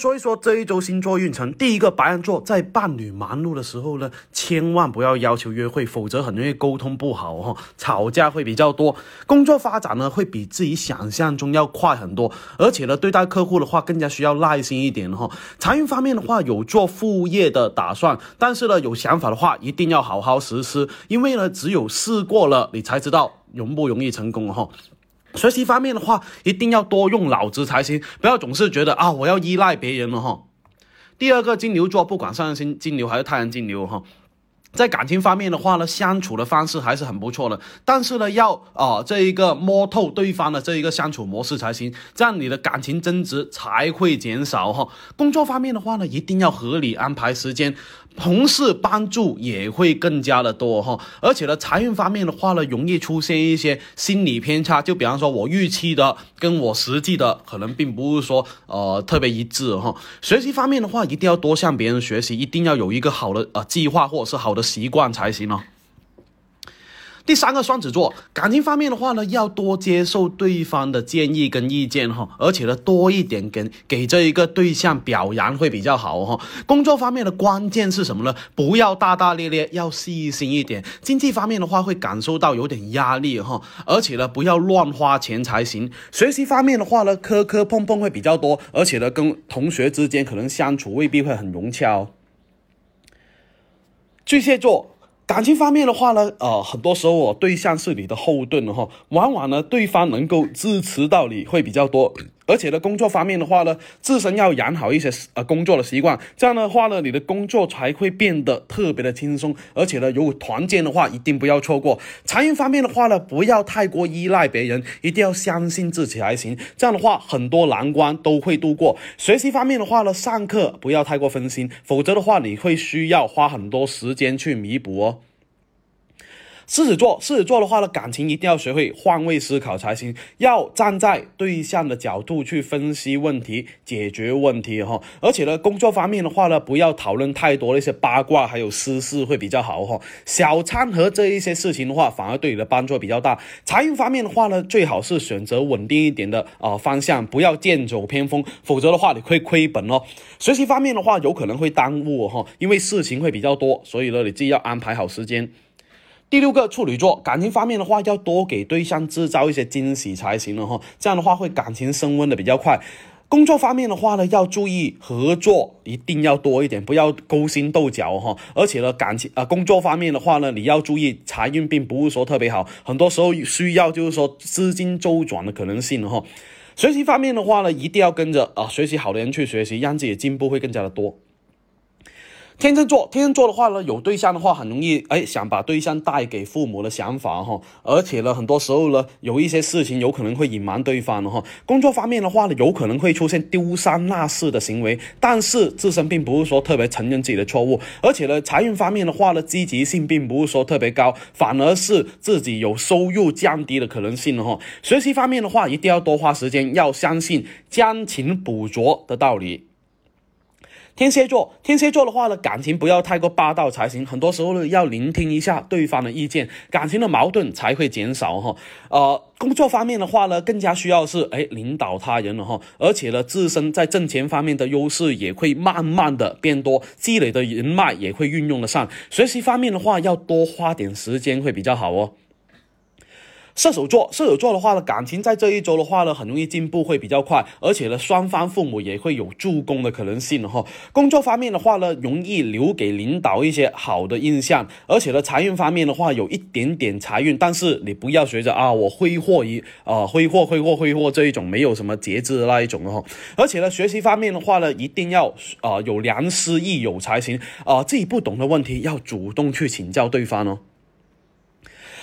所以说这一周星座运程，第一个白羊座在伴侣忙碌的时候呢，千万不要要求约会，否则很容易沟通不好哈，吵架会比较多。工作发展呢会比自己想象中要快很多，而且呢对待客户的话更加需要耐心一点哈。财运方面的话有做副业的打算，但是呢有想法的话一定要好好实施，因为呢只有试过了你才知道容不容易成功哈。学习方面的话，一定要多用脑子才行，不要总是觉得啊，我要依赖别人了哈。第二个金牛座，不管上升金牛还是太阳金牛哈。在感情方面的话呢，相处的方式还是很不错的，但是呢，要啊这一个摸透对方的这一个相处模式才行，这样你的感情争执才会减少哈。工作方面的话呢，一定要合理安排时间，同事帮助也会更加的多哈。而且呢，财运方面的话呢，容易出现一些心理偏差，就比方说我预期的跟我实际的可能并不是说呃特别一致哈。学习方面的话，一定要多向别人学习，一定要有一个好的呃计划或者是好的。习惯才行哦。第三个双子座感情方面的话呢，要多接受对方的建议跟意见哈，而且呢多一点给给这一个对象表扬会比较好哈。工作方面的关键是什么呢？不要大大咧咧，要细心一点。经济方面的话会感受到有点压力哈，而且呢不要乱花钱才行。学习方面的话呢，磕磕碰碰会比较多，而且呢跟同学之间可能相处未必会很融洽哦。巨蟹座感情方面的话呢，呃，很多时候我对象是你的后盾哈，往往呢对方能够支持到你会比较多，而且呢工作方面的话呢，自身要养好一些呃工作的习惯，这样的话呢，你的工作才会变得特别的轻松，而且呢，如果团建的话，一定不要错过。财运方面的话呢，不要太过依赖别人，一定要相信自己才行，这样的话很多难关都会度过。学习方面的话呢，上课不要太过分心，否则的话你会需要花很多时间去弥补哦。狮子座，狮子座的话呢，感情一定要学会换位思考才行，要站在对象的角度去分析问题、解决问题哈。而且呢，工作方面的话呢，不要讨论太多那些八卦还有私事会比较好哈。小餐盒这一些事情的话，反而对你的帮助比较大。财运方面的话呢，最好是选择稳定一点的啊方向，不要剑走偏锋，否则的话你会亏本哦。学习方面的话，有可能会耽误哈，因为事情会比较多，所以呢，你自己要安排好时间。第六个处女座，感情方面的话，要多给对象制造一些惊喜才行了哈，这样的话会感情升温的比较快。工作方面的话呢，要注意合作一定要多一点，不要勾心斗角哈。而且呢，感情啊，工作方面的话呢，你要注意财运并不是说特别好，很多时候需要就是说资金周转的可能性哈。学习方面的话呢，一定要跟着啊学习好的人去学习，让自己进步会更加的多。天秤座，天秤座的话呢，有对象的话，很容易哎想把对象带给父母的想法哈，而且呢，很多时候呢，有一些事情有可能会隐瞒对方的哈。工作方面的话呢，有可能会出现丢三落四的行为，但是自身并不是说特别承认自己的错误，而且呢，财运方面的话呢，积极性并不是说特别高，反而是自己有收入降低的可能性了哈。学习方面的话，一定要多花时间，要相信将勤补拙的道理。天蝎座，天蝎座的话呢，感情不要太过霸道才行。很多时候呢，要聆听一下对方的意见，感情的矛盾才会减少哈。呃，工作方面的话呢，更加需要是哎领导他人了哈。而且呢，自身在挣钱方面的优势也会慢慢的变多，积累的人脉也会运用得上。学习方面的话，要多花点时间会比较好哦。射手座，射手座的话呢，感情在这一周的话呢，很容易进步会比较快，而且呢，双方父母也会有助攻的可能性哈。工作方面的话呢，容易留给领导一些好的印象，而且呢，财运方面的话，有一点点财运，但是你不要学着啊，我挥霍一啊，挥霍挥霍挥霍这一种没有什么节制的那一种哈。而且呢，学习方面的话呢，一定要啊有良师益友才行啊，自己不懂的问题要主动去请教对方哦。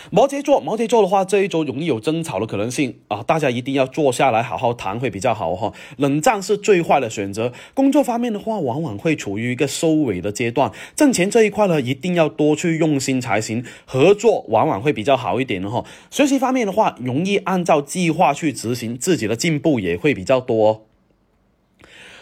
摩羯座，摩羯座的话，这一周容易有争吵的可能性啊，大家一定要坐下来好好谈会比较好哈。冷战是最坏的选择。工作方面的话，往往会处于一个收尾的阶段。挣钱这一块呢，一定要多去用心才行。合作往往会比较好一点的哈。学习方面的话，容易按照计划去执行，自己的进步也会比较多。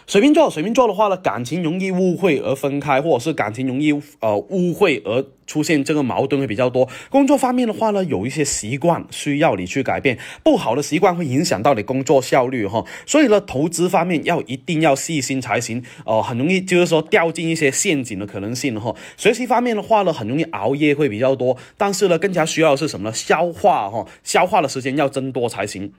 水瓶座，水瓶座的话呢，感情容易误会而分开，或者是感情容易呃误会而出现这个矛盾会比较多。工作方面的话呢，有一些习惯需要你去改变，不好的习惯会影响到你工作效率哈。所以呢，投资方面要一定要细心才行哦，很容易就是说掉进一些陷阱的可能性哈。学习方面的话呢，很容易熬夜会比较多，但是呢，更加需要的是什么呢？消化哈，消化的时间要增多才行。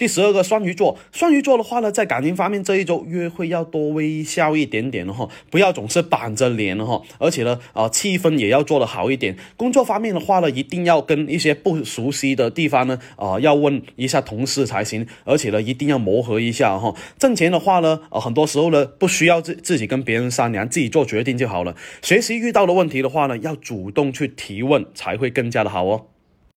第十二个双鱼座，双鱼座的话呢，在感情方面这一周约会要多微笑一点点哈，不要总是板着脸哈，而且呢，啊气氛也要做得好一点。工作方面的话呢，一定要跟一些不熟悉的地方呢，啊要问一下同事才行，而且呢，一定要磨合一下哈。挣钱的话呢，啊很多时候呢，不需要自自己跟别人商量，自己做决定就好了。学习遇到的问题的话呢，要主动去提问才会更加的好哦。